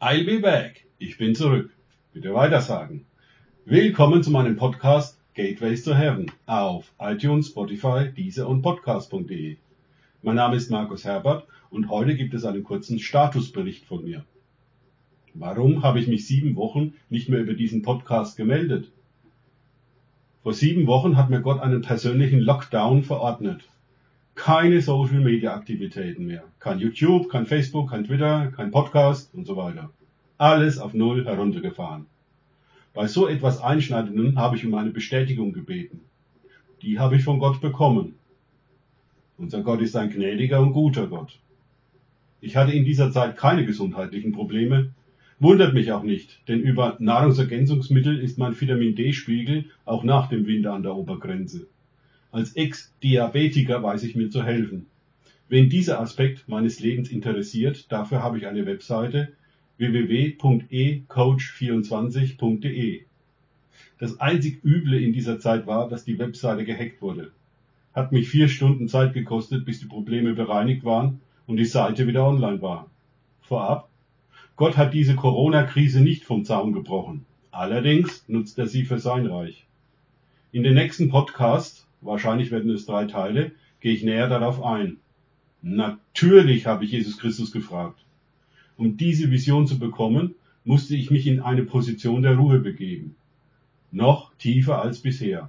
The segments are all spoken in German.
I'll be back. Ich bin zurück. Bitte weitersagen. Willkommen zu meinem Podcast Gateways to Heaven auf iTunes, Spotify, Deezer und Podcast.de. Mein Name ist Markus Herbert und heute gibt es einen kurzen Statusbericht von mir. Warum habe ich mich sieben Wochen nicht mehr über diesen Podcast gemeldet? Vor sieben Wochen hat mir Gott einen persönlichen Lockdown verordnet. Keine Social Media Aktivitäten mehr. Kein YouTube, kein Facebook, kein Twitter, kein Podcast und so weiter. Alles auf Null heruntergefahren. Bei so etwas Einschneidendem habe ich um eine Bestätigung gebeten. Die habe ich von Gott bekommen. Unser Gott ist ein gnädiger und guter Gott. Ich hatte in dieser Zeit keine gesundheitlichen Probleme, Wundert mich auch nicht, denn über Nahrungsergänzungsmittel ist mein Vitamin D-Spiegel auch nach dem Winter an der Obergrenze. Als Ex-Diabetiker weiß ich mir zu helfen. Wen dieser Aspekt meines Lebens interessiert, dafür habe ich eine Webseite www.ecoach24.de. Das einzig Üble in dieser Zeit war, dass die Webseite gehackt wurde. Hat mich vier Stunden Zeit gekostet, bis die Probleme bereinigt waren und die Seite wieder online war. Vorab, Gott hat diese Corona-Krise nicht vom Zaun gebrochen. Allerdings nutzt er sie für sein Reich. In den nächsten Podcast, wahrscheinlich werden es drei Teile, gehe ich näher darauf ein. Natürlich habe ich Jesus Christus gefragt. Um diese Vision zu bekommen, musste ich mich in eine Position der Ruhe begeben. Noch tiefer als bisher.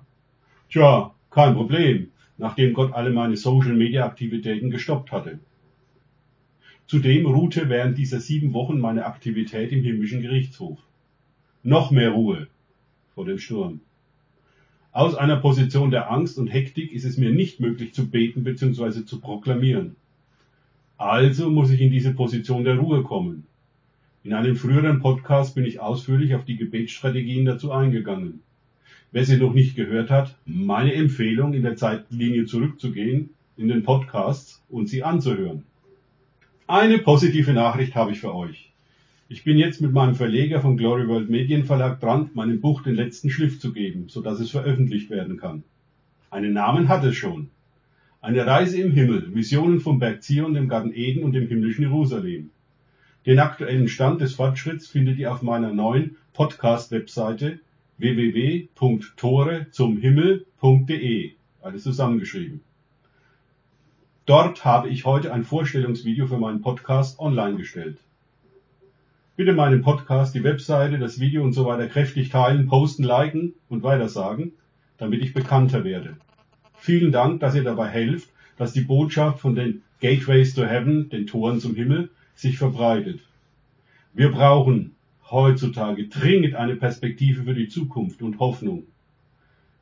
Tja, kein Problem, nachdem Gott alle meine Social-Media-Aktivitäten gestoppt hatte. Zudem ruhte während dieser sieben Wochen meine Aktivität im himmlischen Gerichtshof. Noch mehr Ruhe vor dem Sturm. Aus einer Position der Angst und Hektik ist es mir nicht möglich zu beten bzw. zu proklamieren. Also muss ich in diese Position der Ruhe kommen. In einem früheren Podcast bin ich ausführlich auf die Gebetsstrategien dazu eingegangen. Wer sie noch nicht gehört hat, meine Empfehlung, in der Zeitlinie zurückzugehen, in den Podcasts und sie anzuhören. Eine positive Nachricht habe ich für euch. Ich bin jetzt mit meinem Verleger vom Glory World Medienverlag dran, meinem Buch den letzten Schliff zu geben, sodass es veröffentlicht werden kann. Einen Namen hat es schon. Eine Reise im Himmel, Visionen vom Berg Zion, dem Garten Eden und dem himmlischen Jerusalem. Den aktuellen Stand des Fortschritts findet ihr auf meiner neuen Podcast-Webseite www.tore-zum-himmel.de. Alles zusammengeschrieben. Dort habe ich heute ein Vorstellungsvideo für meinen Podcast online gestellt. Bitte meinen Podcast, die Webseite, das Video und so weiter kräftig teilen, posten, liken und weitersagen, damit ich bekannter werde. Vielen Dank, dass ihr dabei helft, dass die Botschaft von den Gateways to Heaven, den Toren zum Himmel, sich verbreitet. Wir brauchen heutzutage dringend eine Perspektive für die Zukunft und Hoffnung.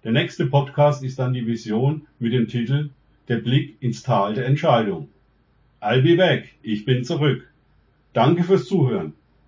Der nächste Podcast ist dann die Vision mit dem Titel der Blick ins Tal der Entscheidung. I'll be back. Ich bin zurück. Danke fürs Zuhören.